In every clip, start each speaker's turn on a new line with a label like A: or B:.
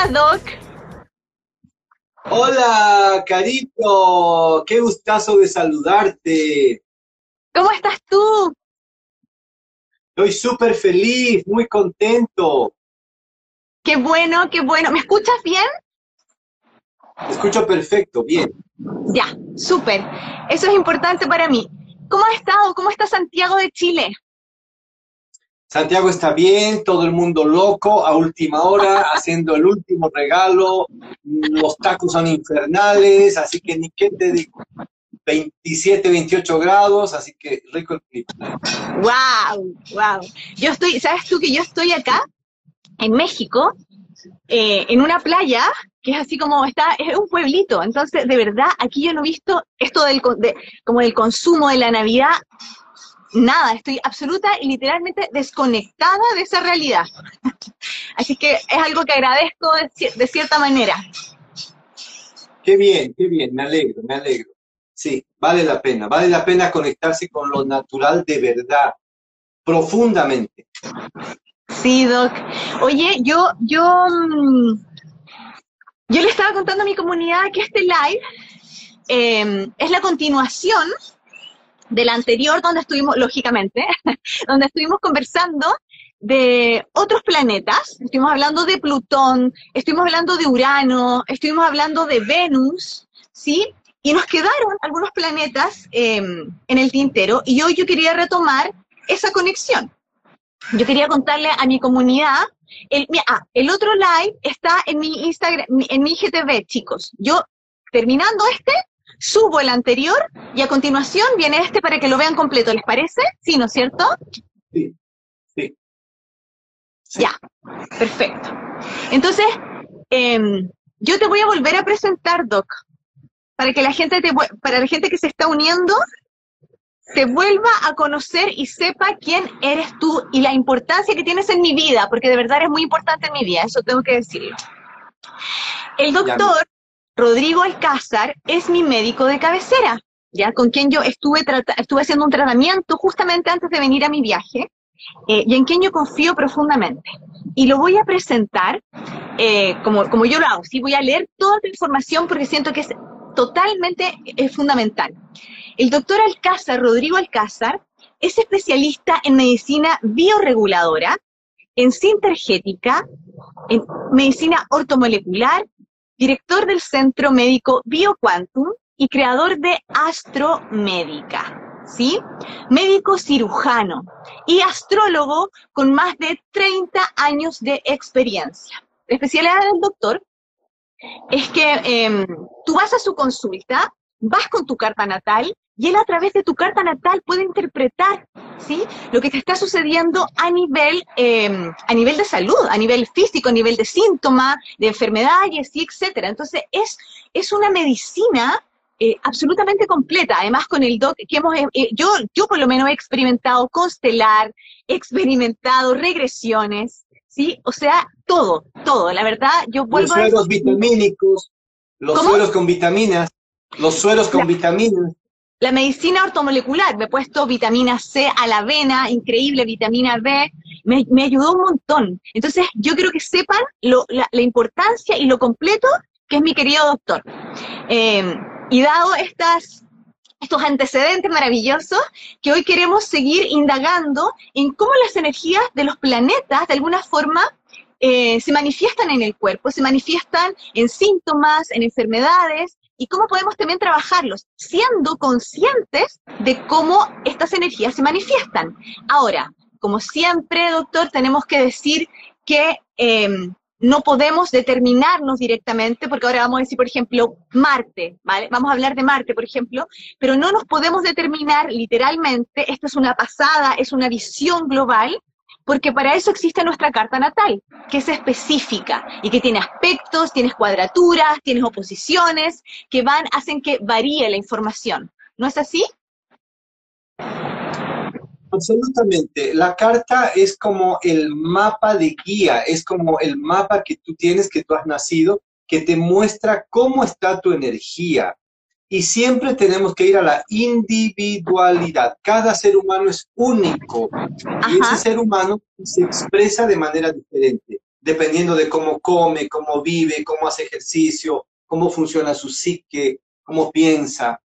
A: Hola, Doc.
B: Hola, Carito. Qué gustazo de saludarte.
A: ¿Cómo estás tú?
B: Estoy súper feliz, muy contento.
A: Qué bueno, qué bueno. ¿Me escuchas bien?
B: Te escucho perfecto, bien.
A: Ya, súper. Eso es importante para mí. ¿Cómo has estado? ¿Cómo está Santiago de Chile?
B: Santiago está bien, todo el mundo loco, a última hora, haciendo el último regalo. Los tacos son infernales, así que ni qué te digo. 27, 28 grados, así que rico el clima.
A: ¡Wow! ¡Wow! Yo estoy, ¿sabes tú que yo estoy acá, en México, eh, en una playa que es así como está, es un pueblito. Entonces, de verdad, aquí yo no he visto esto del, de, como del consumo de la Navidad, nada, estoy absoluta y literalmente desconectada de esa realidad. Así que es algo que agradezco de, de, cierta manera.
B: Qué bien, qué bien, me alegro, me alegro. Sí, vale la pena, vale la pena conectarse con lo natural de verdad, profundamente.
A: Sí, Doc. Oye, yo, yo, yo le estaba contando a mi comunidad que este live eh, es la continuación del anterior donde estuvimos, lógicamente, donde estuvimos conversando de otros planetas, estuvimos hablando de Plutón, estuvimos hablando de Urano, estuvimos hablando de Venus, ¿sí? Y nos quedaron algunos planetas eh, en el tintero y hoy yo quería retomar esa conexión. Yo quería contarle a mi comunidad, el, ah, el otro live está en mi Instagram, en mi IGTV, chicos. Yo, terminando este, subo el anterior y a continuación viene este para que lo vean completo. ¿Les parece? Sí, ¿no es cierto?
B: Sí, sí.
A: sí. Ya, perfecto. Entonces, eh, yo te voy a volver a presentar, Doc, para que la gente te, para la gente que se está uniendo te vuelva a conocer y sepa quién eres tú y la importancia que tienes en mi vida, porque de verdad es muy importante en mi vida, eso tengo que decirlo. El doctor Rodrigo Alcázar es mi médico de cabecera, ya con quien yo estuve, estuve haciendo un tratamiento justamente antes de venir a mi viaje eh, y en quien yo confío profundamente. Y lo voy a presentar eh, como, como yo lo hago, ¿sí? voy a leer toda la información porque siento que es totalmente es fundamental. El doctor Alcázar, Rodrigo Alcázar, es especialista en medicina bioreguladora, en sintergética, en medicina ortomolecular, director del Centro Médico BioQuantum y creador de Astromédica, ¿sí? Médico cirujano y astrólogo con más de 30 años de experiencia. La especialidad del doctor es que eh, tú vas a su consulta, vas con tu carta natal y él a través de tu carta natal puede interpretar ¿sí? lo que te está sucediendo a nivel, eh, a nivel de salud, a nivel físico, a nivel de síntomas, de enfermedades, y etcétera. Entonces es, es una medicina eh, absolutamente completa. Además, con el doc que hemos, eh, yo, yo por lo menos he experimentado constelar, he experimentado regresiones, ¿sí? O sea, todo, todo. La verdad, yo vuelvo
B: los
A: a...
B: sueros vitamínicos, los
A: ¿Cómo?
B: sueros con vitaminas, los sueros con
A: La-
B: vitaminas.
A: La medicina ortomolecular, me he puesto vitamina C a la avena, increíble, vitamina B, me, me ayudó un montón. Entonces, yo quiero que sepan lo- la, la importancia y lo completo que es mi querido doctor. Eh, y dado estas, estos antecedentes maravillosos, que hoy queremos seguir indagando en cómo las energías de los planetas, de alguna forma, eh, se manifiestan en el cuerpo, se manifiestan en síntomas, en enfermedades, y cómo podemos también trabajarlos, siendo conscientes de cómo estas energías se manifiestan. Ahora, como siempre, doctor, tenemos que decir que eh, no podemos determinarnos directamente, porque ahora vamos a decir, por ejemplo, Marte, ¿vale? Vamos a hablar de Marte, por ejemplo, pero no nos podemos determinar literalmente, esto es una pasada, es una visión global, porque para eso existe nuestra carta natal, que es específica y que tiene aspectos, tienes cuadraturas, tienes oposiciones, que van, hacen que varíe la información. ¿No es así?
B: Absolutamente. La carta es como el mapa de guía, es como el mapa que tú tienes, que tú has nacido, que te muestra cómo está tu energía. Y siempre tenemos que ir a la individualidad. Cada ser humano es único y ese ser humano se expresa de manera diferente. dependiendo de cómo come, cómo vive, cómo hace ejercicio, cómo funciona su psique, cómo piensa.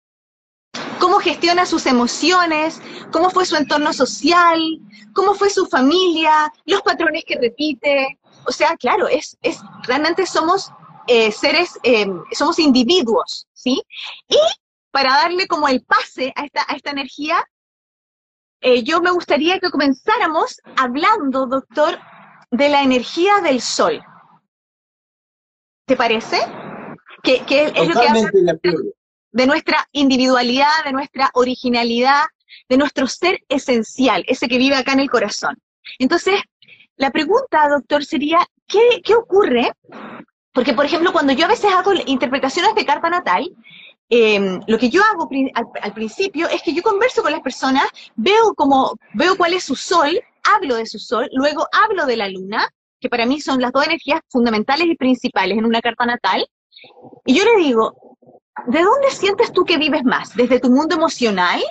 A: Cómo gestiona sus emociones, cómo fue su entorno social, cómo fue su familia, los patrones que repite. O sea, claro, es, es realmente somos eh, seres, eh, somos individuos, ¿sí? Y para darle como el pase a esta, a esta energía, eh, yo me gustaría que comenzáramos hablando, doctor, de la energía del sol. ¿Te parece? Que, es lo que habla de nuestra individualidad, de nuestra originalidad, de nuestro ser esencial, ese que vive acá en el corazón. Entonces, la pregunta, doctor, sería, ¿qué, qué ocurre porque, por ejemplo, cuando yo a veces hago interpretaciones de carta natal, em, lo que yo hago al, principio es que yo converso con las personas, veo como, veo cuál es su sol, hablo de su sol, luego hablo de la luna, que para mí son las dos energías fundamentales y principales en una carta natal, y yo le digo, ¿de dónde sientes tú que vives más? ¿Desde tu mundo emocional?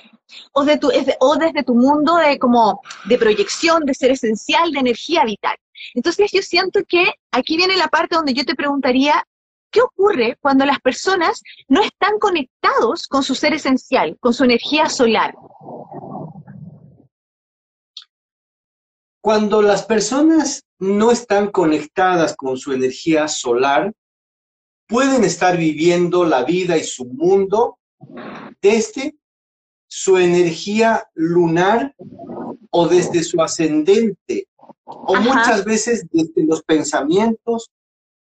A: ¿O, o desde tu mundo de, como, de proyección, de ser esencial, de energía vital? Entonces yo siento que aquí viene la parte donde yo te preguntaría, ¿qué ocurre cuando las personas no están conectados con su ser esencial, con su energía solar?
B: Cuando las personas no están conectadas con su energía solar, pueden estar viviendo la vida y su mundo desde su energía lunar o desde su ascendente o muchas veces desde los pensamientos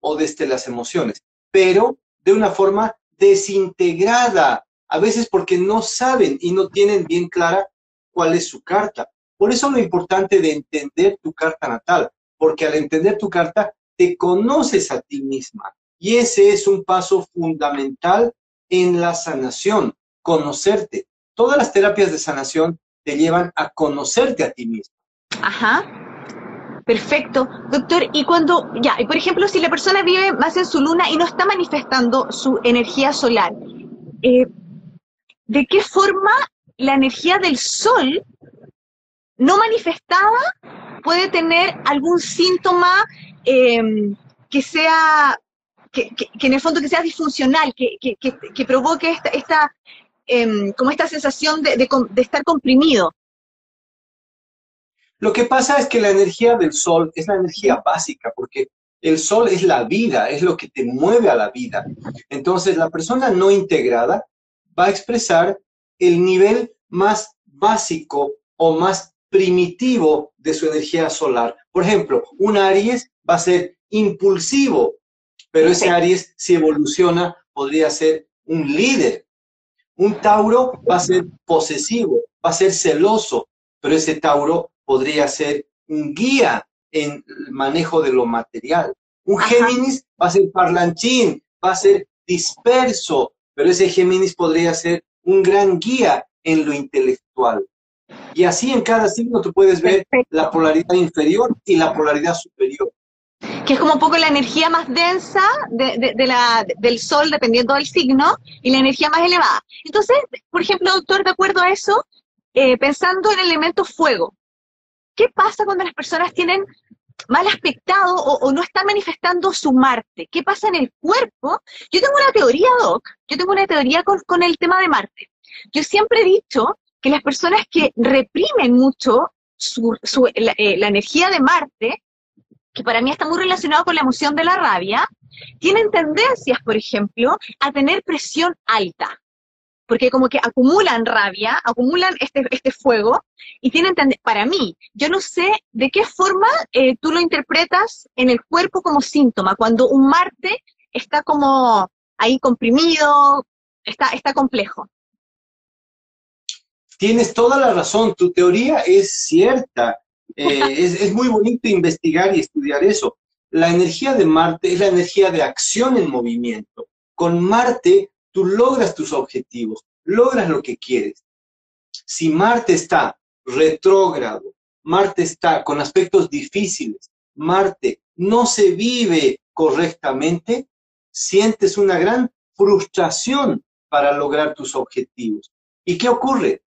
B: o desde las emociones, pero de una forma desintegrada, a veces porque no saben y no tienen bien clara cuál es su carta. Por eso lo importante de entender tu carta natal, porque al entender tu carta te conoces a ti misma y ese es un paso fundamental en la sanación, conocerte. Todas las terapias de sanación te llevan a conocerte a ti misma.
A: Ajá. Perfecto. Doctor, y cuando, ya, y por ejemplo, si la persona vive más en su luna y no está manifestando su energía solar, eh, ¿de qué forma la energía del sol no manifestada puede tener algún síntoma em, que sea, que, en el fondo que sea disfuncional, que, que provoque esta em, como esta sensación de, de estar comprimido?
B: Lo que pasa es que la energía del sol es la energía básica, porque el sol es la vida, es lo que te mueve a la vida. Entonces, la persona no integrada va a expresar el nivel más básico o más primitivo de su energía solar. Por ejemplo, un Aries va a ser impulsivo, pero ese Aries, si evoluciona, podría ser un líder. Un Tauro va a ser posesivo, va a ser celoso, pero ese Tauro podría ser un guía en el manejo de lo material. Un Géminis va a ser parlanchín, va a ser disperso, pero ese Géminis podría ser un gran guía en lo intelectual. Y así en cada signo tú puedes ver la polaridad inferior y la polaridad superior.
A: Que es como un poco la energía más densa de, la, del Sol, dependiendo del signo, y la energía más elevada. Entonces, por ejemplo, doctor, de acuerdo a eso, eh, pensando en el elemento fuego, ¿Qué pasa cuando las personas tienen mal aspectado o, no están manifestando su Marte? ¿Qué pasa en el cuerpo? Yo tengo una teoría, Doc, yo tengo una teoría con, el tema de Marte. Yo siempre he dicho que las personas que reprimen mucho eh, la, energía de Marte, que para mí está muy relacionado con la emoción de la rabia, tienen tendencias, por ejemplo, a tener presión alta porque como que acumulan rabia, acumulan este, este fuego y tienen, para mí, yo no sé de qué forma eh, tú lo interpretas en el cuerpo como síntoma, cuando un Marte está como ahí comprimido, está, está complejo.
B: Tienes toda la razón, tu teoría es cierta. Eh, es, es muy bonito investigar y estudiar eso. La energía de Marte es la energía de acción en movimiento. Con Marte tú logras tus objetivos, logras lo que quieres. Si Marte está retrógrado, Marte está con aspectos difíciles, Marte no se vive correctamente, sientes una gran frustración para lograr tus objetivos. ¿Y qué ocurre?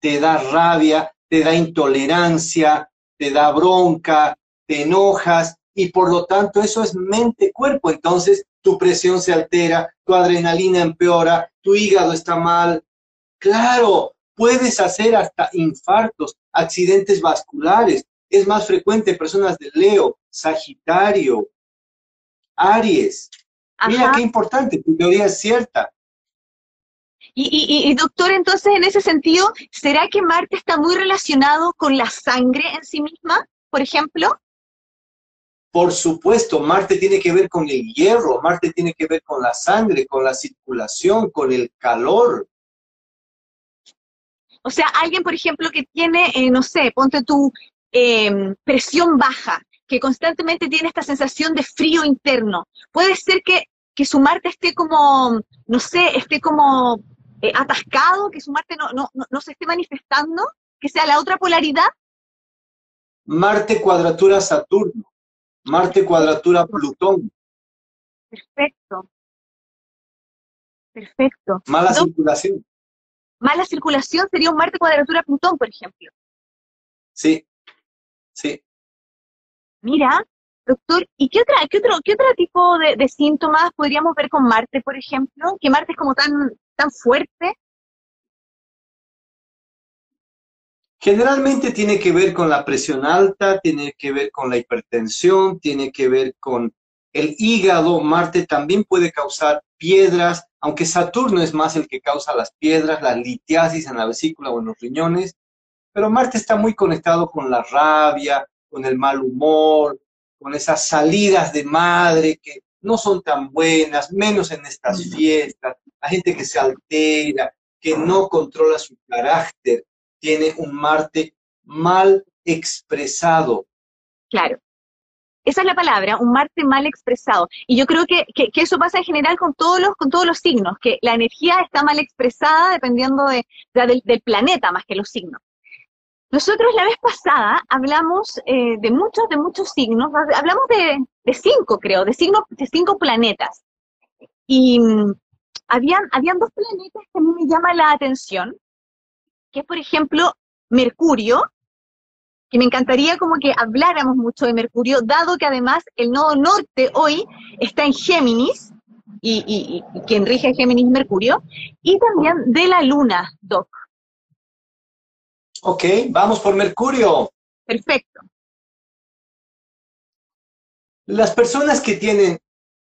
B: Te da rabia, te da intolerancia, te da bronca, te enojas y por lo tanto eso es mente-cuerpo. Entonces tu presión se altera, tu adrenalina empeora, tu hígado está mal. Claro, puedes hacer hasta infartos, accidentes vasculares. Es más frecuente en personas de Leo, Sagitario, Aries. Mira qué importante, tu teoría es cierta.
A: Y, doctor, entonces, en ese sentido, ¿será que Marte está muy relacionado con la sangre en sí misma, por ejemplo?
B: Por supuesto, Marte tiene que ver con el hierro, Marte tiene que ver con la sangre, con la circulación, con el calor.
A: O sea, alguien, por ejemplo, que tiene, eh, no sé, ponte tu em, presión baja, que constantemente tiene esta sensación de frío interno. Puede ser que, que su Marte esté como, no sé, esté como eh, atascado, que su Marte no, no, no, se esté manifestando, que sea la otra polaridad?
B: Marte cuadratura Saturno, Marte cuadratura Plutón.
A: Perfecto. Perfecto.
B: Mala circulación.
A: Mala circulación sería un Marte cuadratura Plutón, por ejemplo.
B: Sí, sí.
A: Mira, doctor, ¿y qué, otra, qué, otro, qué otro tipo de, de, síntomas podríamos ver con Marte, por ejemplo? Que Marte es como tan, tan fuerte?
B: Generalmente tiene que ver con la presión alta, tiene que ver con la hipertensión, tiene que ver con el hígado. Marte también puede causar piedras, aunque Saturno es más el que causa las piedras, la litiasis en la vesícula o en los riñones. Pero Marte está muy conectado con la rabia, con el mal humor, con esas salidas de madre que no son tan buenas, menos en estas fiestas, la gente que se altera, que no controla su carácter, tiene un Marte mal expresado.
A: Claro. Esa es la palabra, un Marte mal expresado. Y yo creo que, eso pasa en general con todos, los, con todos los signos, que la energía está mal expresada dependiendo de, del, planeta más que los signos. Nosotros la vez pasada hablamos eh, de muchos, de muchos signos, hablamos de, de cinco, creo, de, signos, de cinco planetas. Y, habían, habían dos planetas que a mí me llaman la atención, que es, por ejemplo, Mercurio, que me encantaría como que habláramos mucho de Mercurio, dado que además el nodo norte hoy está en Géminis, y, y, y quien rige Géminis Mercurio, y también de la Luna, Doc.
B: Ok, vamos por Mercurio.
A: Perfecto.
B: Las personas que tienen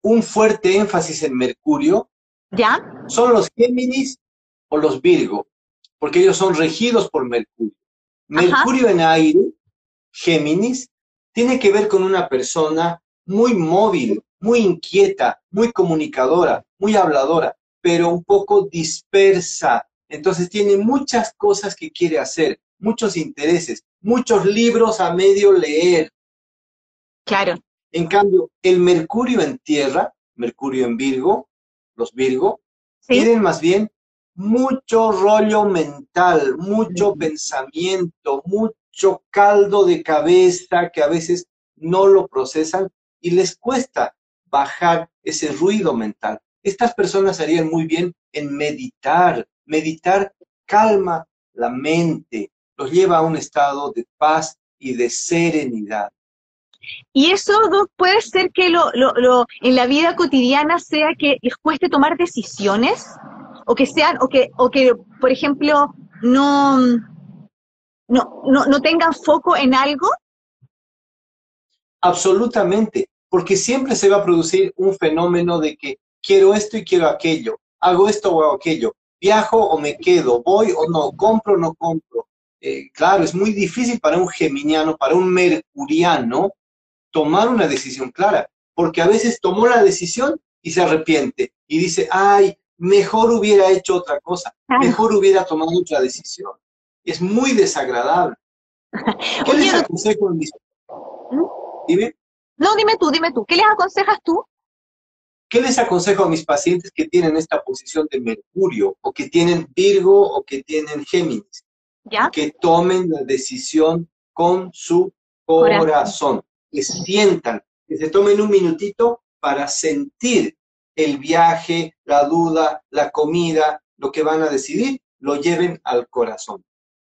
B: un fuerte énfasis en Mercurio
A: ¿Ya?
B: Son los Géminis o los Virgo, porque ellos son regidos por Mercurio. Mercurio en aire, Géminis, tiene que ver con una persona muy móvil, muy inquieta, muy comunicadora, muy habladora, pero un poco dispersa. Entonces tiene muchas cosas que quiere hacer, muchos intereses, muchos libros a medio leer.
A: Claro.
B: En cambio, el Mercurio en tierra, Mercurio en Virgo, los Virgo, tienen más bien mucho rollo mental, mucho pensamiento, mucho caldo de cabeza que a veces no lo procesan y les cuesta bajar ese ruido mental. Estas personas harían muy bien en meditar. Meditar calma la mente, los lleva a un estado de paz y de serenidad.
A: Y eso, puede ser que lo, lo, en la vida cotidiana sea que les cueste tomar decisiones, o que sean, o que, o que por ejemplo, no, no, no, no tengan foco en algo.
B: Absolutamente, porque siempre se va a producir un fenómeno de que quiero esto y quiero aquello, hago esto o aquello, viajo o me quedo, voy o no, compro o no compro. Eh, claro, es muy difícil para un geminiano, para un mercuriano, tomar una decisión clara, porque a veces tomó la decisión y se arrepiente y dice, ay, mejor hubiera hecho otra cosa, mejor hubiera tomado otra decisión. Es muy desagradable. ¿Qué les aconsejo a mis...
A: ¿Mm? Dime. No, dime tú, dime tú. ¿Qué les aconsejas tú?
B: ¿Qué les aconsejo a mis pacientes que tienen esta posición de Mercurio o que tienen Virgo o que tienen Géminis?
A: ¿Ya?
B: Que tomen la decisión con su corazón que sientan, que se tomen un minutito para sentir el viaje, la duda, la comida, lo que van a decidir, lo lleven al corazón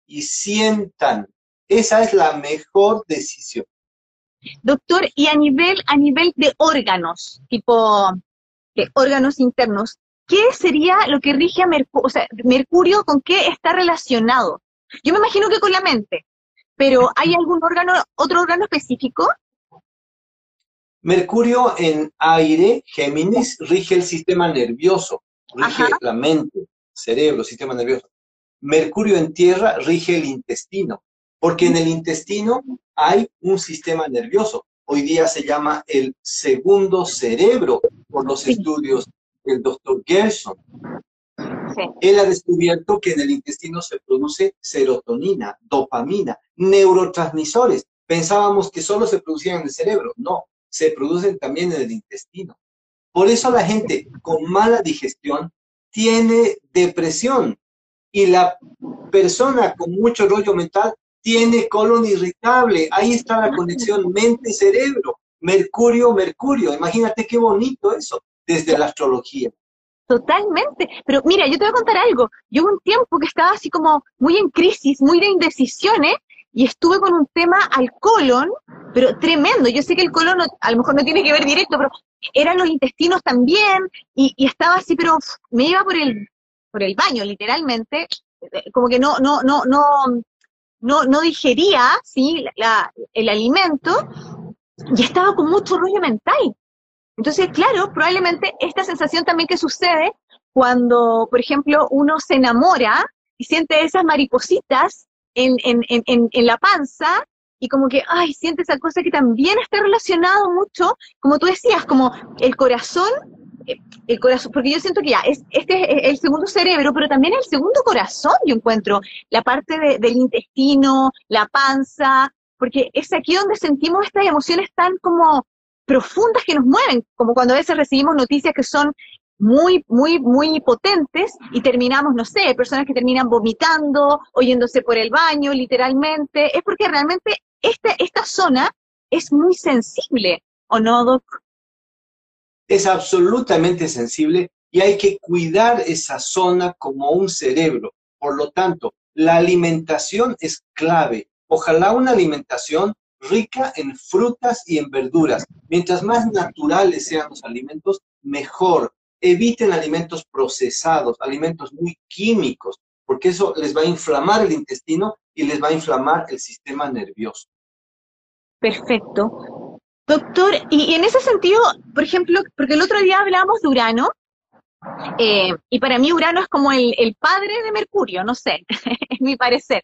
B: y sientan. Esa es la mejor decisión.
A: Doctor, y a nivel, a nivel de órganos, tipo de órganos internos, ¿qué sería lo que rige a Mercurio? O sea, Mercurio, ¿con qué está relacionado? Yo me imagino que con la mente, pero ¿hay algún órgano, otro órgano específico?
B: Mercurio en aire, Géminis, rige el sistema nervioso, rige la mente, cerebro, sistema nervioso. Mercurio en tierra rige el intestino, porque en el intestino hay un sistema nervioso. Hoy día se llama el segundo cerebro por los estudios del doctor Gerson. Él ha descubierto que en el intestino se produce serotonina, dopamina, neurotransmisores. Pensábamos que solo se producían en el cerebro. No, se producen también en el intestino. Por eso la gente con mala digestión tiene depresión y la persona con mucho rollo mental tiene colon irritable. Ahí está la conexión mente-cerebro. Mercurio, Mercurio. Imagínate qué bonito eso desde la astrología.
A: Totalmente. Pero mira, yo te voy a contar algo. Yo hubo un tiempo que estaba así como muy en crisis, muy de indecisiones, y estuve con un tema al colon, pero tremendo. Yo sé que el colon a lo mejor no tiene que ver directo, pero eran los intestinos también, y, estaba así, pero me iba por el, por el baño, literalmente, eh, como que no, no, no, no, no, no digería, ¿sí? el alimento, y estaba con mucho rollo mental. Entonces, claro, probablemente esta sensación también que sucede cuando, por ejemplo, uno se enamora y siente esas maripositas en, en, en, en la panza y como que, ay, siente esa cosa que también está relacionado mucho, como tú decías, como el corazón, eh, el corazón, porque yo siento que ya, es, este es el segundo cerebro, pero también el segundo corazón, yo encuentro, la parte del intestino, la panza, porque es aquí donde sentimos estas emociones tan como profundas que nos mueven, como cuando a veces recibimos noticias que son muy, muy, muy potentes y terminamos, no sé, personas que terminan vomitando, oyéndose por el baño, literalmente, es porque realmente esta, esta zona es muy sensible, ¿o no, Doc?
B: Es absolutamente sensible y hay que cuidar esa zona como un cerebro. Por lo tanto, la alimentación es clave. Ojalá una alimentación rica en frutas y en verduras. Mientras más naturales sean los alimentos, mejor. Eviten alimentos procesados, alimentos muy químicos, porque eso les va a inflamar el intestino y les va a inflamar el sistema nervioso.
A: Perfecto. Doctor, y, en ese sentido, por ejemplo, porque el otro día hablábamos de Urano, eh, y para mí Urano es como el, el padre de Mercurio, no sé, es mi parecer,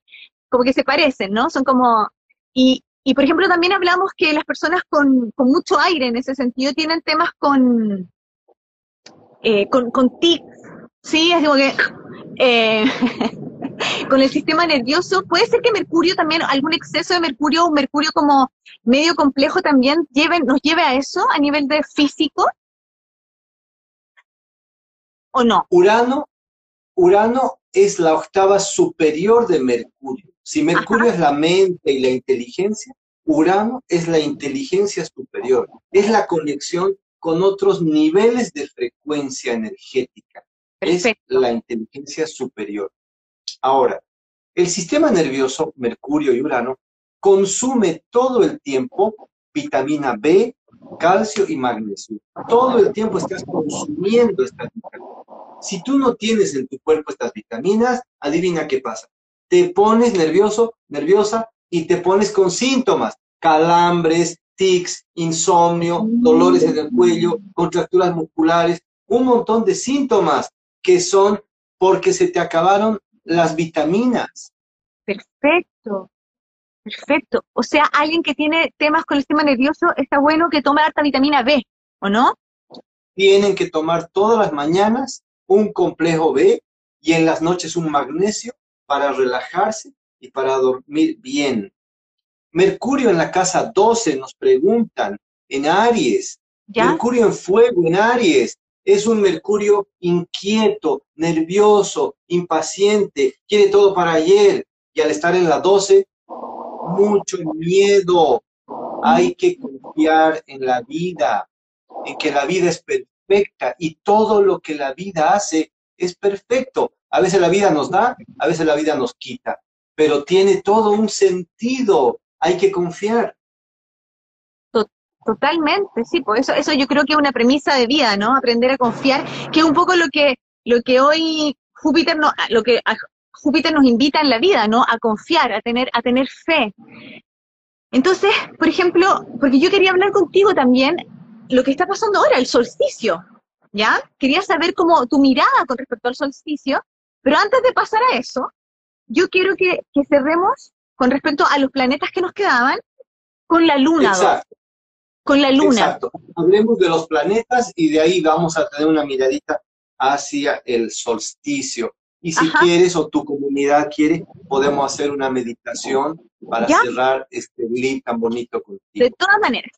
A: como que se parecen, ¿no? Son como, y, y por ejemplo, también hablamos que las personas con, mucho aire en ese sentido tienen temas con, eh, con, con tics, ¿sí? Es como que eh, con el sistema nervioso. Puede ser que Mercurio también, algún exceso de Mercurio, un Mercurio como medio complejo también lleven, nos lleve a eso a nivel de físico. ¿O no?
B: Urano, Urano es la octava superior de Mercurio. Si Mercurio es la mente y la inteligencia, Urano es la inteligencia superior, es la conexión con otros niveles de frecuencia energética. Es la inteligencia superior. Ahora, el sistema nervioso, Mercurio y Urano, consume todo el tiempo vitamina B, calcio y magnesio. Todo el tiempo estás consumiendo estas vitaminas. Si tú no tienes en tu cuerpo estas vitaminas, adivina qué pasa te pones nervioso, nerviosa y te pones con síntomas, calambres, tics, insomnio, dolores en el cuello, contracturas musculares, un montón de síntomas que son porque se te acabaron las vitaminas.
A: Perfecto, perfecto. O sea, alguien que tiene temas con el sistema nervioso, está bueno que tome harta vitamina B, ¿o no?
B: Tienen que tomar todas las mañanas un complejo B y en las noches un magnesio para relajarse y para dormir bien. Mercurio en la casa 12 nos preguntan, en Aries. Mercurio en fuego en Aries. Es un Mercurio inquieto, nervioso, impaciente, quiere todo para ayer. Y al estar en la 12, mucho miedo. Hay que confiar en la vida, en que la vida es perfecta y todo lo que la vida hace es perfecto. A veces la vida nos da, a veces la vida nos quita, pero tiene todo un sentido. Hay que confiar.
A: Totalmente, sí, pues eso, eso yo creo que es una premisa de vida, ¿no? Aprender a confiar, que es un poco lo que, lo que hoy Júpiter no, lo que Júpiter nos invita en la vida, ¿no? A confiar, a tener, a tener fe. Entonces, por ejemplo, porque yo quería hablar contigo también lo que está pasando ahora, el solsticio, ¿ya? Quería saber cómo tu mirada con respecto al solsticio, pero antes de pasar a eso, yo quiero que, cerremos con respecto a los planetas que nos quedaban con la luna.
B: Exacto.
A: Con la luna.
B: Exacto. Hablemos de los planetas y de ahí vamos a tener una miradita hacia el solsticio. Y si quieres o tu comunidad quiere, podemos hacer una meditación para cerrar este live tan bonito contigo.
A: De todas maneras.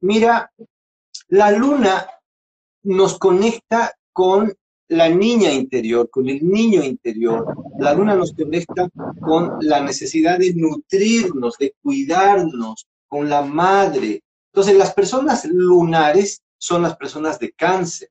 B: mira, la luna nos conecta con la niña interior, con el niño interior. La luna nos conecta con la necesidad de nutrirnos, de cuidarnos, con la madre. Entonces, las personas lunares son las personas de cáncer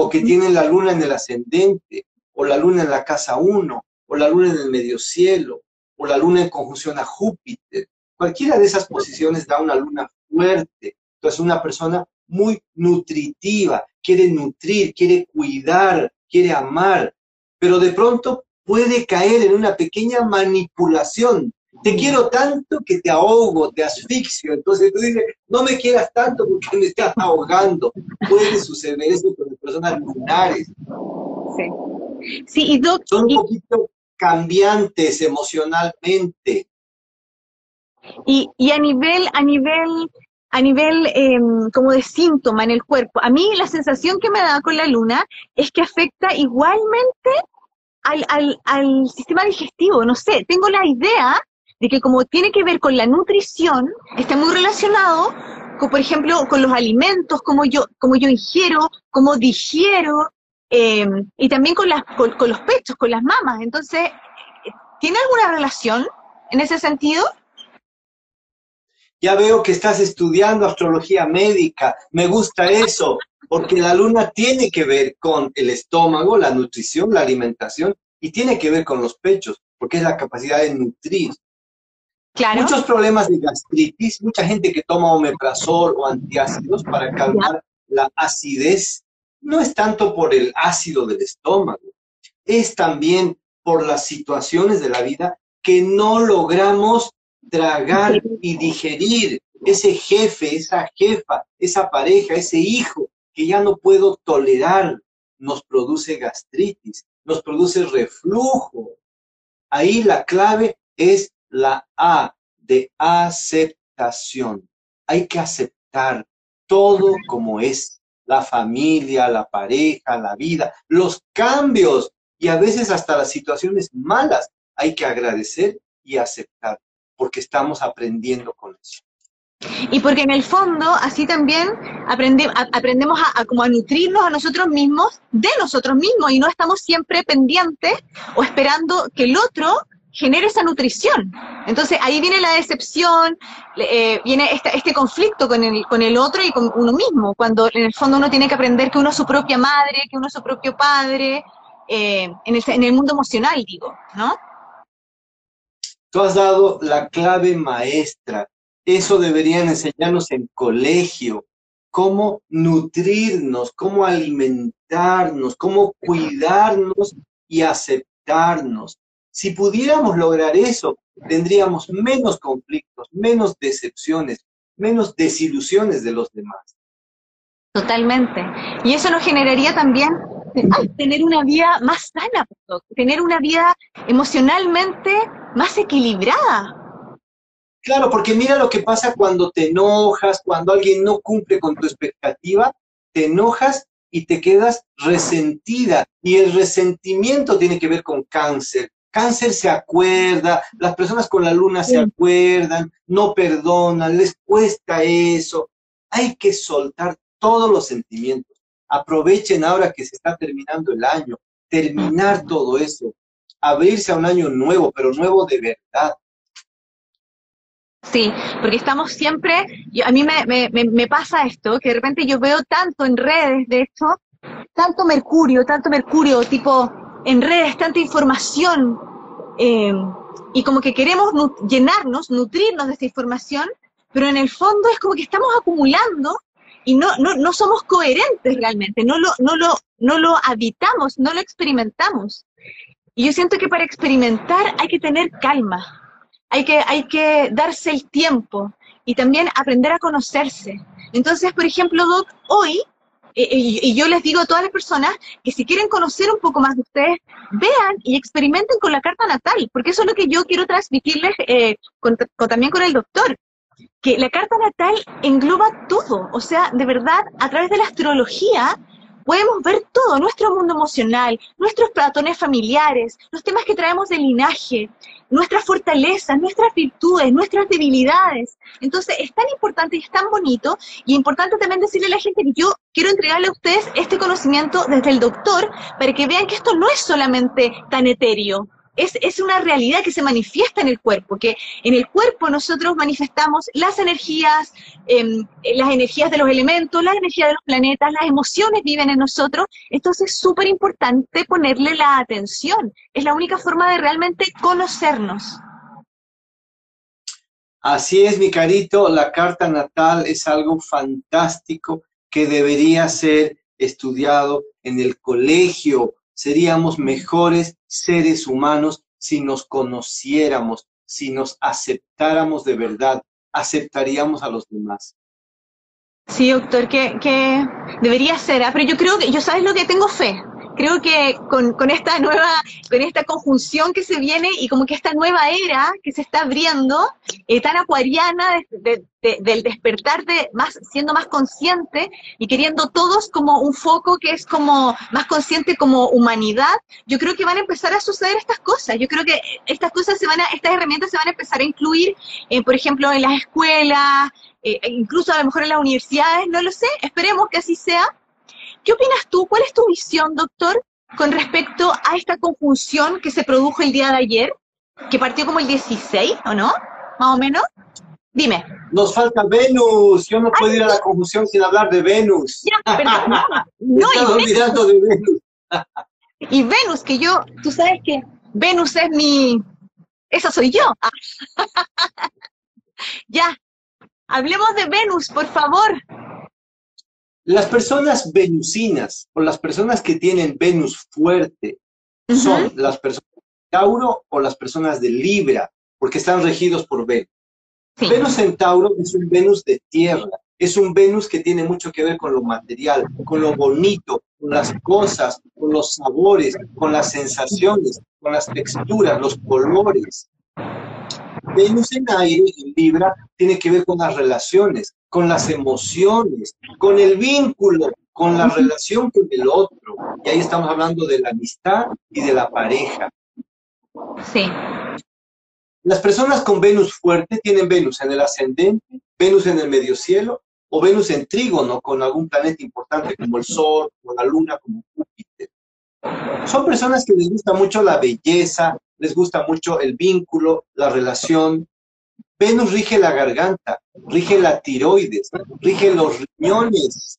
B: o que tienen la luna en el ascendente, o la luna en la casa 1, o la luna en el medio cielo, o la luna en conjunción a Júpiter. Cualquiera de esas posiciones da una luna fuerte. Entonces, una persona muy nutritiva, quiere nutrir, quiere cuidar, quiere amar, pero de pronto puede caer en una pequeña manipulación. Te quiero tanto que te ahogo, te asfixio. Entonces tú dices, no me quieras tanto porque me estás ahogando. Puede suceder eso con las personas lunares.
A: Sí. Sí, y
B: Son un poquito cambiantes emocionalmente.
A: Y, y, a nivel, a nivel, a nivel em, como de síntoma en el cuerpo, a mí la sensación que me da con la luna es que afecta igualmente al, al, al sistema digestivo. No sé, tengo la idea de que como tiene que ver con la nutrición, está muy relacionado con, por ejemplo, con los alimentos, como yo, como yo ingiero, como digiero, em, y también con, las, con, los pechos, con las mamas. Entonces, ¿tiene alguna relación en ese sentido?
B: Ya veo que estás estudiando astrología médica. Me gusta eso, porque la luna tiene que ver con el estómago, la nutrición, la alimentación, y tiene que ver con los pechos, porque es la capacidad de nutrir. Muchos problemas de gastritis, mucha gente que toma omeprazol o antiácidos para calmar la acidez, no es tanto por el ácido del estómago, es también por las situaciones de la vida que no logramos tragar y digerir. Ese jefe, esa jefa, esa pareja, ese hijo que ya no puedo tolerar, nos produce gastritis, nos produce reflujo. Ahí la clave es la A de aceptación. Hay que aceptar todo como es, la familia, la pareja, la vida, los cambios y a veces hasta las situaciones malas. Hay que agradecer y aceptar, porque estamos aprendiendo con eso.
A: Y porque en el fondo, así también aprendemos a, como a nutrirnos a nosotros mismos de nosotros mismos y no estamos siempre pendientes o esperando que el otro genera esa nutrición. Entonces ahí viene la decepción, eh, viene este, conflicto con el, con el otro y con uno mismo, cuando en el fondo uno tiene que aprender que uno es su propia madre, que uno es su propio padre, eh, en, el, en el mundo emocional, digo, ¿no?
B: Tú has dado la clave maestra. Eso deberían enseñarnos en colegio, cómo nutrirnos, cómo alimentarnos, cómo cuidarnos y aceptarnos. Si pudiéramos lograr eso, tendríamos menos conflictos, menos decepciones, menos desilusiones de los demás.
A: Totalmente. Y eso nos generaría también tener una vida más sana, tener una vida emocionalmente más equilibrada.
B: Claro, porque mira lo que pasa cuando te enojas, cuando alguien no cumple con tu expectativa, te enojas y te quedas resentida. Y el resentimiento tiene que ver con cáncer, Cáncer se acuerda, las personas con la luna se acuerdan, no perdonan, les cuesta eso. Hay que soltar todos los sentimientos. Aprovechen ahora que se está terminando el año, terminar todo eso, abrirse a un año nuevo, pero nuevo de verdad.
A: Sí, porque estamos siempre, a mí me, me, pasa esto, que de repente yo veo tanto en redes, de hecho, tanto mercurio, tanto mercurio, tipo en redes, tanta información, eh, y como que queremos llenarnos, nutrirnos de esta información, pero en el fondo es como que estamos acumulando y no, no, no somos coherentes realmente, no lo, no, lo, no lo habitamos, no lo experimentamos. Y yo siento que para experimentar hay que tener calma, hay que, hay que darse el tiempo y también aprender a conocerse. Entonces, por ejemplo, hoy, eh, y yo les digo a todas las personas que si quieren conocer un poco más de ustedes, vean y experimenten con la carta natal, porque eso es lo que yo quiero transmitirles eh, también con el doctor que la carta natal engloba todo, o sea, de verdad, a través de la astrología podemos ver todo, nuestro mundo emocional, nuestros platones familiares, los temas que traemos del linaje, nuestras fortalezas, nuestras virtudes, nuestras debilidades. Entonces, es tan importante y es tan bonito, y importante también decirle a la gente que yo quiero entregarle a ustedes este conocimiento desde el doctor para que vean que esto no es solamente tan etéreo, es, una realidad que se manifiesta en el cuerpo, que en el cuerpo nosotros manifestamos las energías, em, las energías de los elementos, las energías de los planetas, las emociones viven en nosotros, entonces es súper importante ponerle la atención, es la única forma de realmente conocernos.
B: Así es, mi carito, la carta natal es algo fantástico que debería ser estudiado en el colegio, seríamos mejores seres humanos si nos conociéramos, si nos aceptáramos de verdad, aceptaríamos a los demás.
A: Sí, doctor, que, que debería ser, ¿ah? pero yo creo que, yo sabes lo que tengo fe, creo que con, esta nueva, con esta conjunción que se viene y como que esta nueva era que se está abriendo, eh, tan acuariana del despertar de más, siendo más consciente y queriendo todos como un foco que es como más consciente como humanidad, yo creo que van a empezar a suceder estas cosas. Yo creo que estas cosas se van a, estas herramientas se van a empezar a incluir, eh, por ejemplo, en las escuelas, eh, incluso a lo mejor en las universidades, no lo sé, esperemos que así sea, ¿Qué opinas tú? ¿Cuál es tu visión, doctor, con respecto a esta conjunción que se produjo el día de ayer, que partió como el 16, ¿o no? Más o menos. Dime.
B: Nos falta Venus. Yo no puedo ir a la conjunción sin hablar de Venus. Ya, perdón, no, no y olvidando de Venus.
A: y Venus, que yo, tú sabes que Venus es mi... Esa soy yo. ya. Hablemos de Venus, por favor.
B: Las personas venusinas o las personas que tienen Venus fuerte son las personas de Tauro o las personas de Libra, porque están regidos por Venus. Venus en Tauro es un Venus de tierra, es un Venus que tiene mucho que ver con lo material, con lo bonito, con las cosas, con los sabores, con las sensaciones, con las texturas, los colores. Venus en aire, en Libra, tiene que ver con las relaciones, con las emociones, con el vínculo, con la relación con el otro. Y ahí estamos hablando de la amistad y de la pareja.
A: Sí.
B: Las personas con Venus fuerte tienen Venus en el ascendente, Venus en el medio cielo o Venus en trígono con algún planeta importante como el Sol, o la Luna, como Júpiter. Son personas que les gusta mucho la belleza, les gusta mucho el vínculo, la relación, Venus rige la garganta, rige la tiroides, rige los riñones,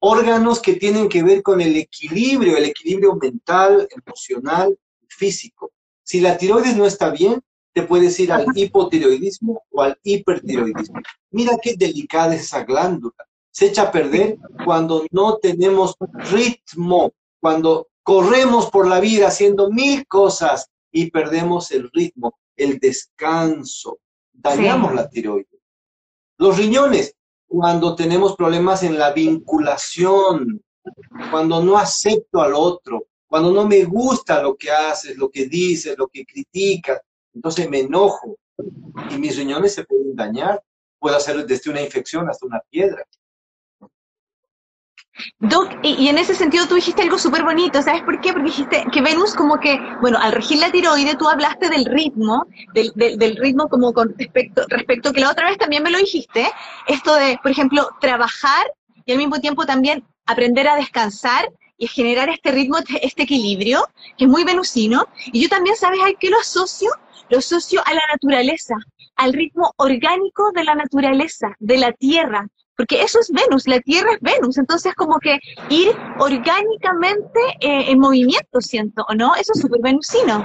B: órganos que tienen que ver con el equilibrio, el equilibrio mental, emocional, físico. Si la tiroides no está bien, te puedes ir al hipotiroidismo o al hipertiroidismo. Mira qué delicada es esa glándula. Se echa a perder cuando no tenemos ritmo, cuando corremos por la vida haciendo mil cosas y perdemos el ritmo, el descanso, dañamos la tiroides. Los riñones, cuando tenemos problemas en la vinculación, cuando no acepto al otro, cuando no me gusta lo que haces, lo que dices, lo que criticas, entonces me enojo y mis riñones se pueden dañar. Puedo hacer desde una infección hasta una piedra.
A: Doc, y, en ese sentido tú dijiste algo súper bonito, ¿sabes por qué? Porque dijiste que Venus como que, bueno, al regir la tiroide tú hablaste del ritmo, del, del, ritmo como con respecto, respecto, que la otra vez también me lo dijiste, esto de, por ejemplo, trabajar y al mismo tiempo también aprender a descansar y generar este ritmo, este, este equilibrio, que es muy venusino. Y yo también, ¿sabes a qué lo asocio? Lo asocio a la naturaleza, al ritmo orgánico de la naturaleza, de la tierra, porque eso es Venus, la Tierra es Venus, entonces como que ir orgánicamente eh, en movimiento, siento, ¿o no? Eso es súper venusino.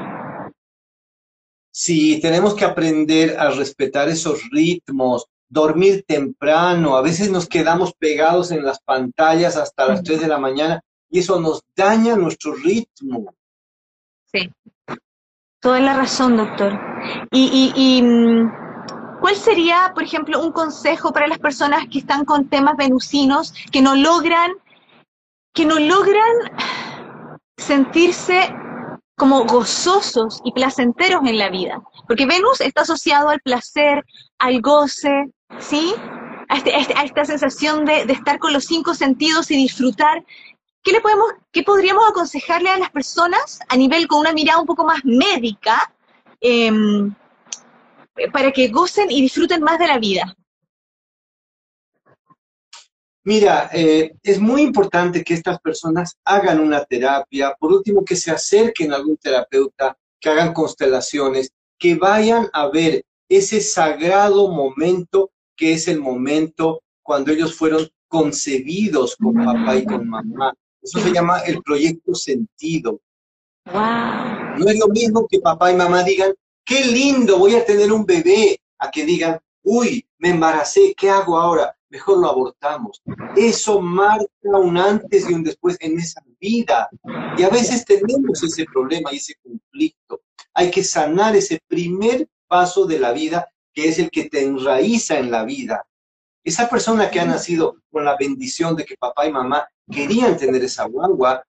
B: Sí, tenemos que aprender a respetar esos ritmos. dormir temprano, a veces nos quedamos pegados en las pantallas hasta las 3 de la mañana y eso nos daña nuestro ritmo.
A: Sí, toda la razón, doctor. Y, y, mm, ¿cuál sería, por ejemplo, un consejo para las personas que están con temas venusinos, que no logran, que no logran sentirse como gozosos y placenteros en la vida? Porque Venus está asociado al placer, al goce, ¿sí? A, este, este, esta sensación de, de, estar con los cinco sentidos y disfrutar ¿qué le podemos, qué podríamos aconsejarle a las personas a nivel con una mirada un poco más médica em, para que gocen y disfruten más de la vida?
B: Mira, eh, es muy importante que estas personas hagan una terapia, por último que se acerquen a algún terapeuta, que hagan constelaciones, que vayan a ver ese sagrado momento que es el momento cuando ellos fueron concebidos con papá y con mamá, eso se llama el proyecto sentido. No es lo mismo que papá y mamá digan, qué lindo, voy a tener un bebé, a que digan, uy, me embaracé, ¿qué hago ahora? Mejor lo abortamos. Eso marca un antes y un después en esa vida. Y a veces tenemos ese problema y ese conflicto. Hay que sanar ese primer paso de la vida, que es el que te enraiza en la vida. Esa persona que ha nacido con la bendición de que papá y mamá querían tener esa guagua,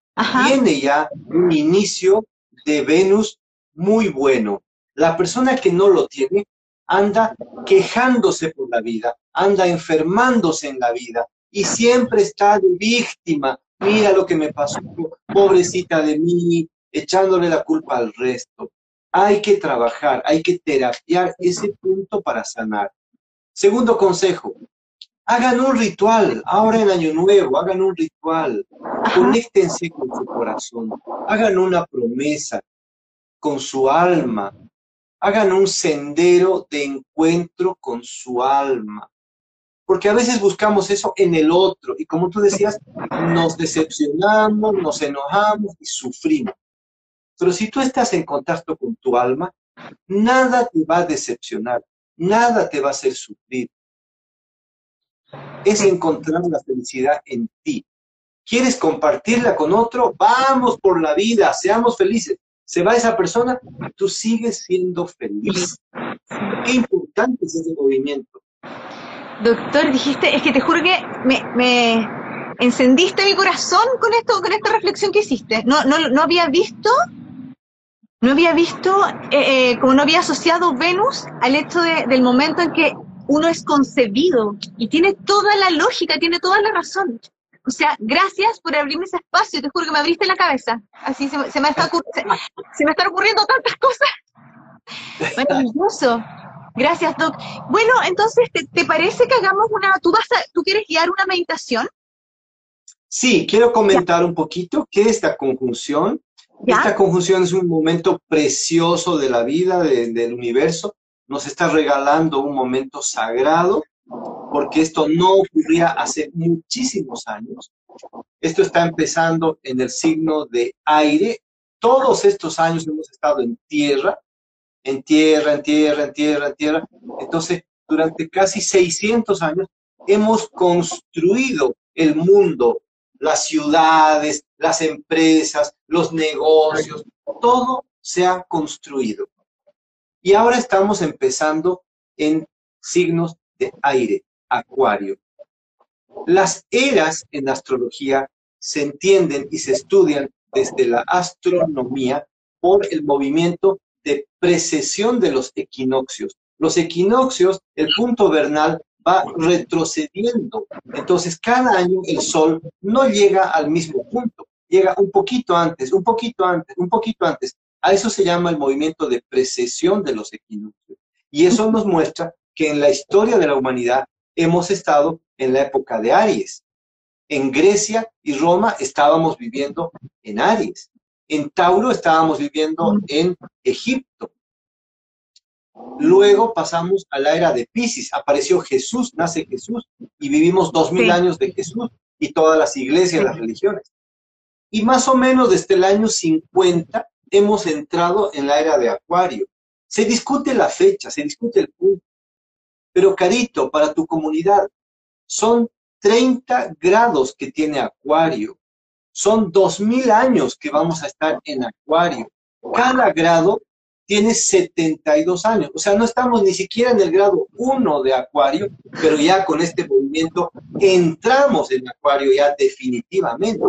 B: tiene ya un inicio de Venus muy bueno. La persona que no lo tiene anda quejándose por la vida, anda enfermándose en la vida y siempre está de víctima. Mira lo que me pasó, pobrecita de mí, echándole la culpa al resto. Hay que trabajar, hay que terapiar ese punto para sanar. Segundo consejo, Hagan un ritual, ahora en Año Nuevo, hagan un ritual. Conéctense con su corazón, hagan una promesa con su alma, hagan un sendero de encuentro con su alma. Porque a veces buscamos eso en el otro y como tú decías, nos decepcionamos, nos enojamos y sufrimos. Pero si tú estás en contacto con tu alma, nada te va a decepcionar, nada te va a hacer sufrir es encontrar la felicidad en ti. ¿Quieres compartirla con otro? Vamos por la vida, seamos felices. Se va esa persona, tú sigues siendo feliz. Qué importante es ese movimiento.
A: Doctor, dijiste, es que te juro que me, encendiste mi corazón con esto, con esta reflexión que hiciste. No, no, no había visto, no había visto, eh, eh, como no había asociado Venus al hecho del momento en que uno es concebido y tiene toda la lógica, tiene toda la razón. O sea, gracias por abrirme ese espacio, te juro que me abriste la cabeza. Así se, me, está se, me están ocurriendo tantas cosas. Maravilloso. Gracias, Doc. Bueno, entonces, ¿te, parece que hagamos una... ¿Tú, vas a, ¿Tú quieres guiar una meditación?
B: Sí, quiero comentar un poquito qué es esta conjunción. Esta conjunción es un momento precioso de la vida, del universo, nos está regalando un momento sagrado, porque esto no ocurría hace muchísimos años. Esto está empezando en el signo de aire. Todos estos años hemos estado en tierra, en tierra, en tierra, en tierra, en tierra. Entonces, durante casi 600 años hemos construido el mundo, las ciudades, las empresas, los negocios, todo se ha construido. Y ahora estamos empezando en signos de aire, acuario. Las eras en astrología se entienden y se estudian desde la astronomía por el movimiento de precesión de los equinoccios. Los equinoccios, el punto vernal va retrocediendo. Entonces, cada año el Sol no llega al mismo punto, llega un poquito antes, un poquito antes, un poquito antes. A eso se llama el movimiento de precesión de los equinoccios. Y eso nos muestra que en la historia de la humanidad hemos estado en la época de Aries. En Grecia y Roma estábamos viviendo en Aries. En Tauro estábamos viviendo en Egipto. Luego pasamos a la era de Pisces. Apareció Jesús, nace Jesús, y vivimos dos mil años de Jesús y todas las iglesias, las religiones. Y más o menos desde el año 50 hemos entrado en la era de Acuario. Se discute la fecha, se discute el punto, Pero Carito, para tu comunidad, son 30 grados que tiene Acuario. Son 2000 años que vamos a estar en Acuario. Cada grado tiene 72 años. O sea, no estamos ni siquiera en el grado 1 de Acuario, pero ya con este movimiento entramos en Acuario ya definitivamente.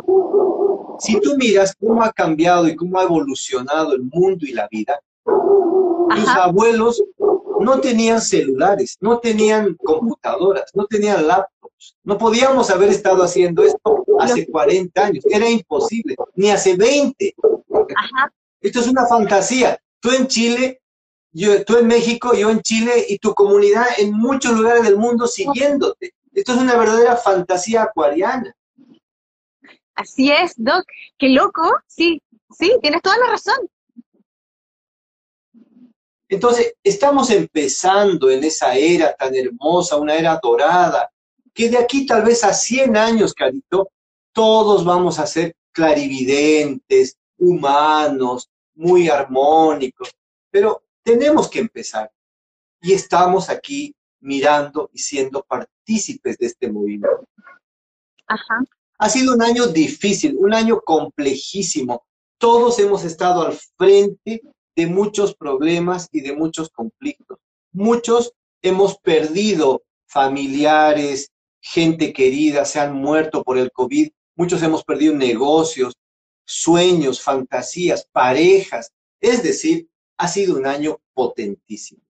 B: Si tú miras cómo ha cambiado y cómo ha evolucionado el mundo y la vida, tus abuelos no tenían celulares, no tenían computadoras, no tenían laptops. No podíamos haber estado haciendo esto hace 40 años. Era imposible, ni hace 20. Esto es una fantasía. Tú en Chile, yo, tú en México, yo en Chile y tu comunidad en muchos lugares del mundo siguiéndote. Esto es una verdadera fantasía acuariana.
A: Así es, Doc. Qué loco. Sí, sí, tienes toda la razón.
B: Entonces, estamos empezando en esa era tan hermosa, una era dorada, que de aquí tal vez a 100 años, Carito, todos vamos a ser clarividentes, humanos, muy armónicos, pero tenemos que empezar. Y estamos aquí mirando y siendo partícipes de este movimiento.
A: Ajá.
B: Ha sido un año difícil, un año complejísimo. Todos hemos estado al frente de muchos problemas y de muchos conflictos. Muchos hemos perdido familiares, gente querida, se han muerto por el COVID. Muchos hemos perdido negocios, sueños, fantasías, parejas. Es decir, ha sido un año potentísimo.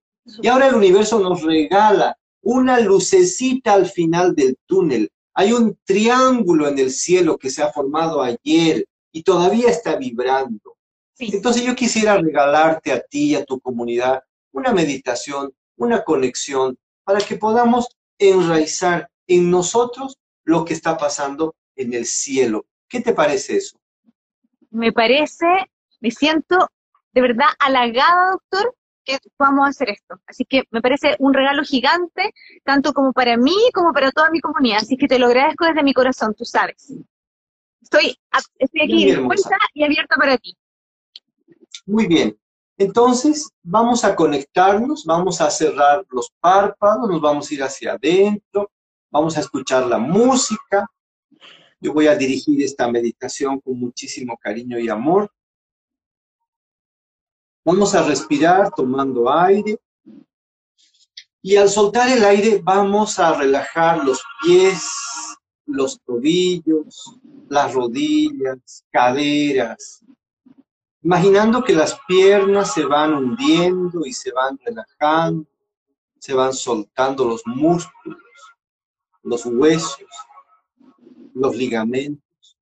B: Y ahora el universo nos regala una lucecita al final del túnel, hay un triángulo en el cielo que se ha formado ayer y todavía está vibrando. Entonces yo quisiera regalarte a ti y a tu comunidad una meditación, una conexión, para que podamos enraizar en nosotros lo que está pasando en el cielo. ¿Qué te parece eso?
A: Me parece, me siento de verdad halagada, doctor, que podamos hacer esto. Así que me parece un regalo gigante, tanto como para mí como para toda mi comunidad. Así que te lo agradezco desde mi corazón, tú sabes. Estoy, estoy aquí dispuesta y abierta para ti.
B: Muy bien. Entonces, vamos a conectarnos, vamos a cerrar los párpados, nos vamos a ir hacia adentro, vamos a escuchar la música. Yo voy a dirigir esta meditación con muchísimo cariño y amor. Vamos a respirar tomando aire. Y al soltar el aire vamos a relajar los pies, los tobillos, las rodillas, caderas. Imaginando que las piernas se van hundiendo y se van relajando, se van soltando los músculos, los huesos, los ligamentos.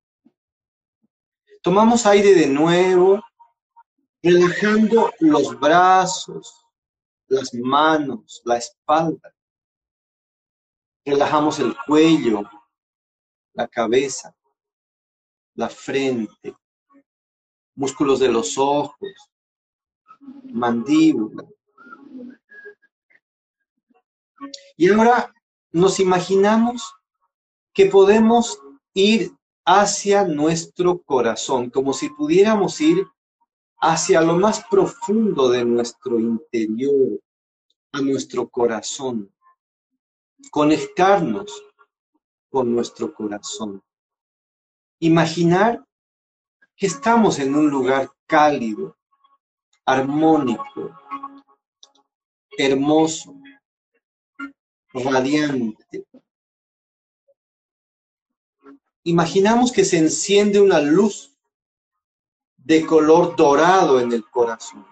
B: Tomamos aire de nuevo relajando los brazos, las manos, la espalda. Relajamos el cuello, la cabeza, la frente, músculos de los ojos, mandíbula. Y ahora nos imaginamos que podemos ir hacia nuestro corazón, como si pudiéramos ir hacia lo más profundo de nuestro interior, a nuestro corazón. Conectarnos con nuestro corazón. Imaginar que estamos en un lugar cálido, armónico, hermoso, radiante. Imaginamos que se enciende una luz de color dorado en el corazón.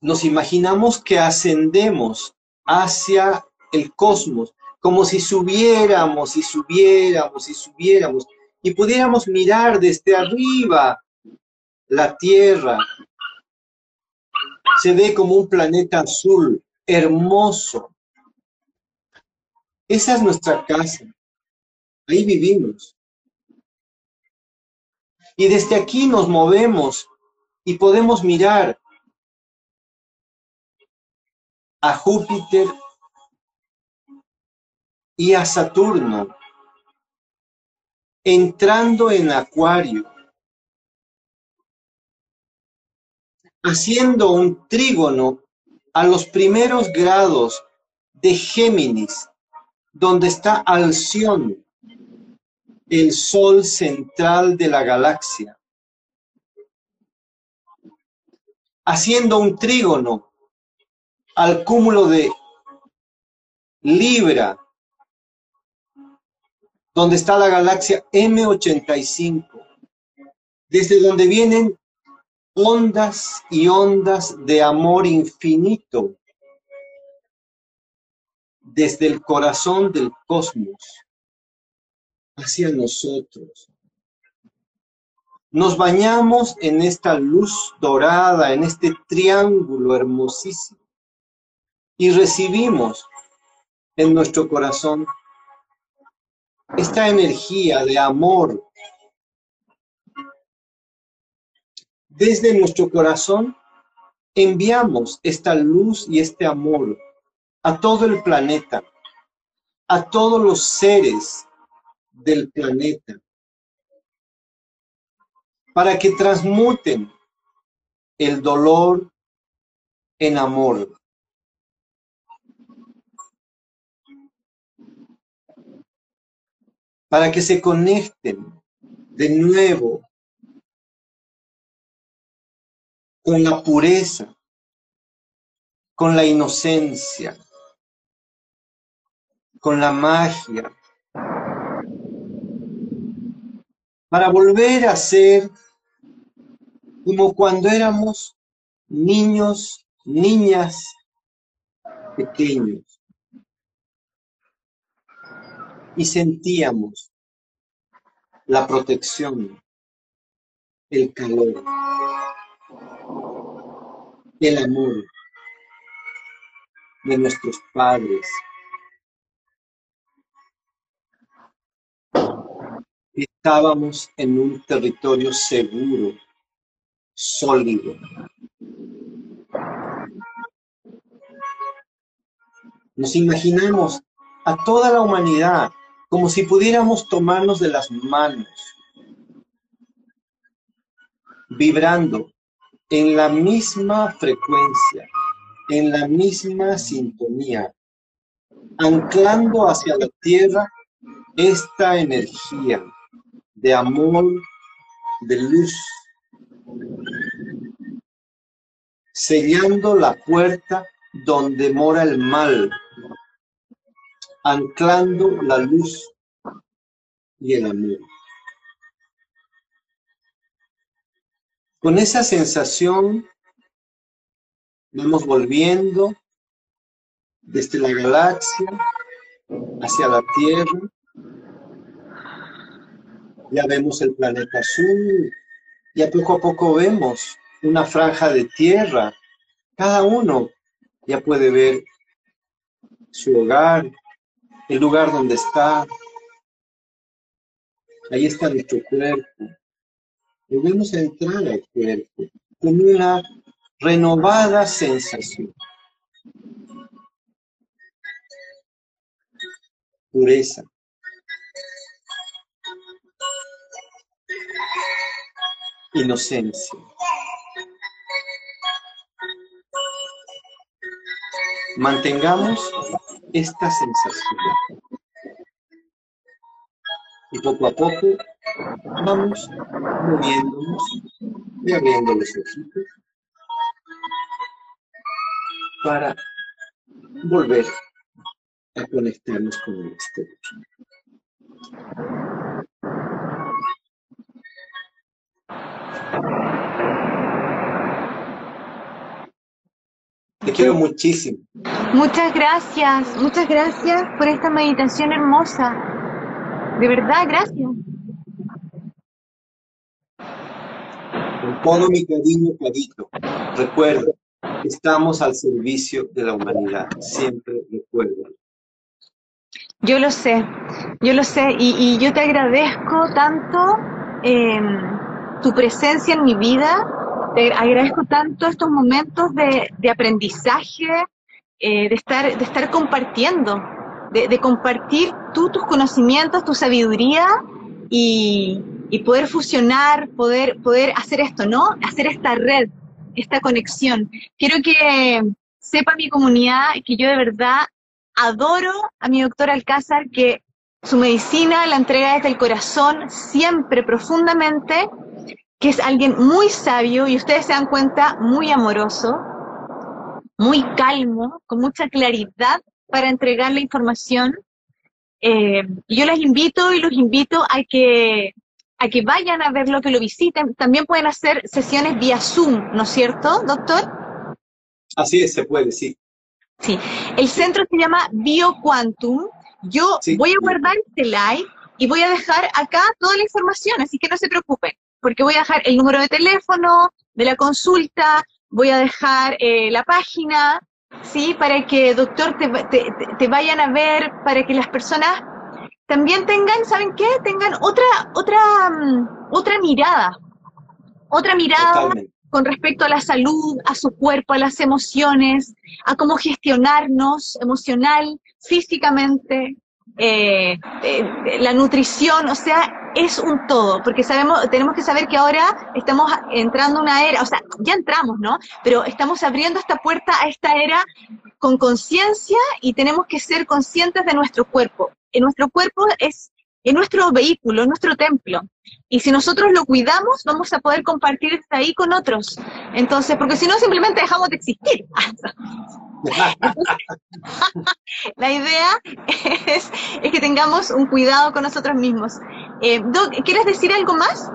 B: Nos imaginamos que ascendemos hacia el cosmos, como si subiéramos y subiéramos y subiéramos y pudiéramos mirar desde arriba la Tierra. Se ve como un planeta azul, hermoso, esa es nuestra casa. Ahí vivimos. Y desde aquí nos movemos y podemos mirar a Júpiter y a Saturno, entrando en Acuario, haciendo un trígono a los primeros grados de Géminis, donde está Alción, el sol central de la galaxia, haciendo un trígono al cúmulo de Libra, donde está la galaxia M85, desde donde vienen ondas y ondas de amor infinito, desde el corazón del cosmos hacia nosotros. Nos bañamos en esta luz dorada, en este triángulo hermosísimo, y recibimos en nuestro corazón esta energía de amor. Desde nuestro corazón enviamos esta luz y este amor a todo el planeta, a todos los seres del planeta, para que transmuten el dolor en amor. Para que se conecten de nuevo con la pureza, con la inocencia, con la magia, para volver a ser como cuando éramos niños, niñas pequeños y sentíamos la protección, el calor, el amor de nuestros padres, Estábamos en un territorio seguro, sólido. Nos imaginamos a toda la humanidad como si pudiéramos tomarnos de las manos, vibrando en la misma frecuencia, en la misma sintonía, anclando hacia la tierra esta energía de amor, de luz, sellando la puerta donde mora el mal, anclando la luz y el amor. Con esa sensación vamos volviendo desde la galaxia hacia la Tierra ya vemos el planeta azul, ya poco a poco vemos una franja de tierra. Cada uno ya puede ver su hogar, el lugar donde está. Ahí está nuestro cuerpo. Debemos entrar al cuerpo con una renovada sensación. Pureza. inocencia. Mantengamos esta sensación. Y poco a poco vamos moviéndonos y abriendo los ojitos para volver a conectarnos con el exterior. Te quiero muchísimo.
A: Muchas gracias, muchas gracias por esta meditación hermosa. De verdad, gracias.
B: Con todo mi cariño, Carito, recuerda, estamos al servicio de la humanidad. Siempre recuerda.
A: Yo lo sé, yo lo sé, y, yo te agradezco tanto eh, tu presencia en mi vida. Te agradezco tanto estos momentos de, aprendizaje, eh, de, estar, de estar compartiendo, de, compartir tú tus conocimientos, tu sabiduría y, poder fusionar, poder, poder hacer esto, ¿no? Hacer esta red esta conexión. Quiero que sepa mi comunidad que yo de verdad adoro a mi doctor Alcázar, que su medicina la entrega desde el corazón, siempre profundamente, que es alguien muy sabio y ustedes se dan cuenta, muy amoroso, muy calmo, con mucha claridad para entregar la información. Eh, yo les invito y los invito a que, a que vayan a verlo, que lo visiten. También pueden hacer sesiones vía Zoom, ¿no es cierto, doctor?
B: Así es, se puede, sí.
A: Sí, el centro se llama BioQuantum. Yo voy a guardar este live y voy a dejar acá toda la información, así que no se preocupen, porque voy a dejar el número de teléfono de la consulta, voy a dejar eh, la página, ¿sí? Para que, doctor, te, vayan a ver, para que las personas también tengan, ¿saben qué? Tengan otra, otra, mm, otra mirada, otra mirada con respecto a la salud, a su cuerpo, a las emociones, a cómo gestionarnos emocional, físicamente, eh, eh, la nutrición, o sea, es un todo, porque sabemos, tenemos que saber que ahora estamos entrando una era, o sea, ya entramos, ¿no? Pero estamos abriendo esta puerta a esta era con conciencia y tenemos que ser conscientes de nuestro cuerpo. En nuestro cuerpo es, es nuestro vehículo, es nuestro templo. Y si nosotros lo cuidamos, vamos a poder compartir ahí con otros. Entonces, porque si no, simplemente dejamos de existir. la idea es, que tengamos un cuidado con nosotros mismos. Eh, ¿quieres decir algo más?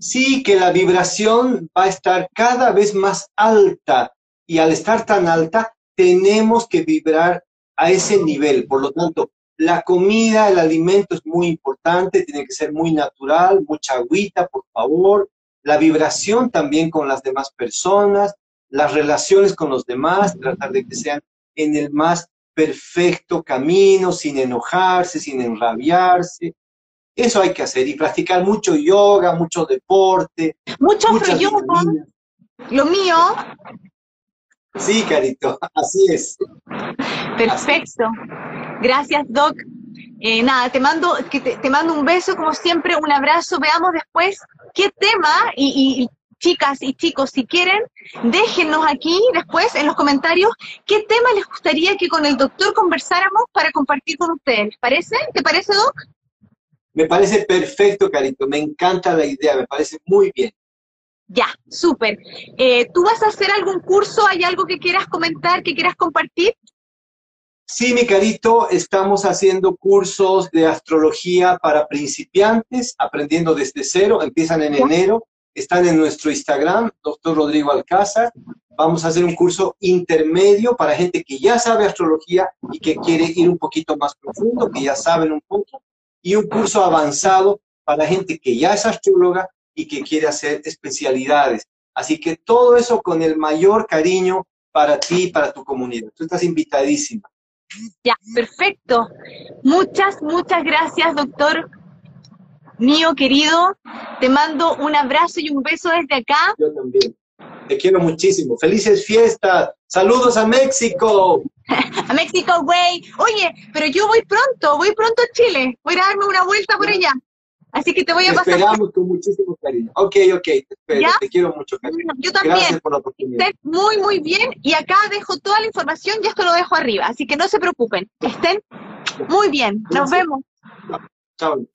B: Sí, que la vibración va a estar cada vez más alta y al estar tan alta tenemos que vibrar a ese nivel. Por lo tanto, la comida, el alimento es muy importante, tiene que ser muy natural, mucha agüita, por favor. La vibración también con las demás personas, las relaciones con los demás, tratar de que sean en el más perfecto camino, sin enojarse, sin enrabiarse. Eso hay que hacer y practicar mucho yoga, mucho deporte.
A: Mucho yoga. Lo mío.
B: Sí, Carito, así es.
A: Perfecto. Gracias, Doc. Eh, nada, te mando, que te, mando un beso, como siempre, un abrazo. Veamos después qué tema y chicas y chicos, si quieren, déjennos aquí después en los comentarios qué tema les gustaría que con el doctor conversáramos para compartir con ustedes. ¿Les parece? ¿Te parece, Doc?
B: Me parece perfecto, Carito. Me encanta la idea, me parece muy bien.
A: Ya, súper. Eh, ¿Tú vas a hacer algún curso? ¿Hay algo que quieras comentar, que quieras compartir?
B: Sí, mi carito, estamos haciendo cursos de astrología para principiantes, aprendiendo desde cero, empiezan en enero están en nuestro Instagram, doctor Rodrigo Alcázar. Vamos a hacer un curso intermedio para gente que ya sabe astrología y que quiere ir un poquito más profundo, que ya saben un poco, y un curso avanzado para gente que ya es astróloga y que quiere hacer especialidades. Así que todo eso con el mayor cariño para ti y para tu comunidad. Tú estás invitadísima.
A: Ya, perfecto. Muchas, muchas gracias, doctor mío querido, te mando un abrazo y un beso desde acá.
B: Yo también. Te quiero muchísimo. Felices fiestas. Saludos a México.
A: a México, güey. Oye, pero yo voy pronto, voy pronto a Chile. Voy a darme una vuelta por allá. Así que te voy a pasar.
B: Te esperamos con muchísimo cariño. Ok, ok, te espero. Te quiero mucho, cariño.
A: Yo también.
B: Gracias por la oportunidad.
A: Estén muy, muy bien. Y acá dejo toda la información y esto lo dejo arriba. Así que no se preocupen. Estén muy bien. Nos vemos.
B: Chao.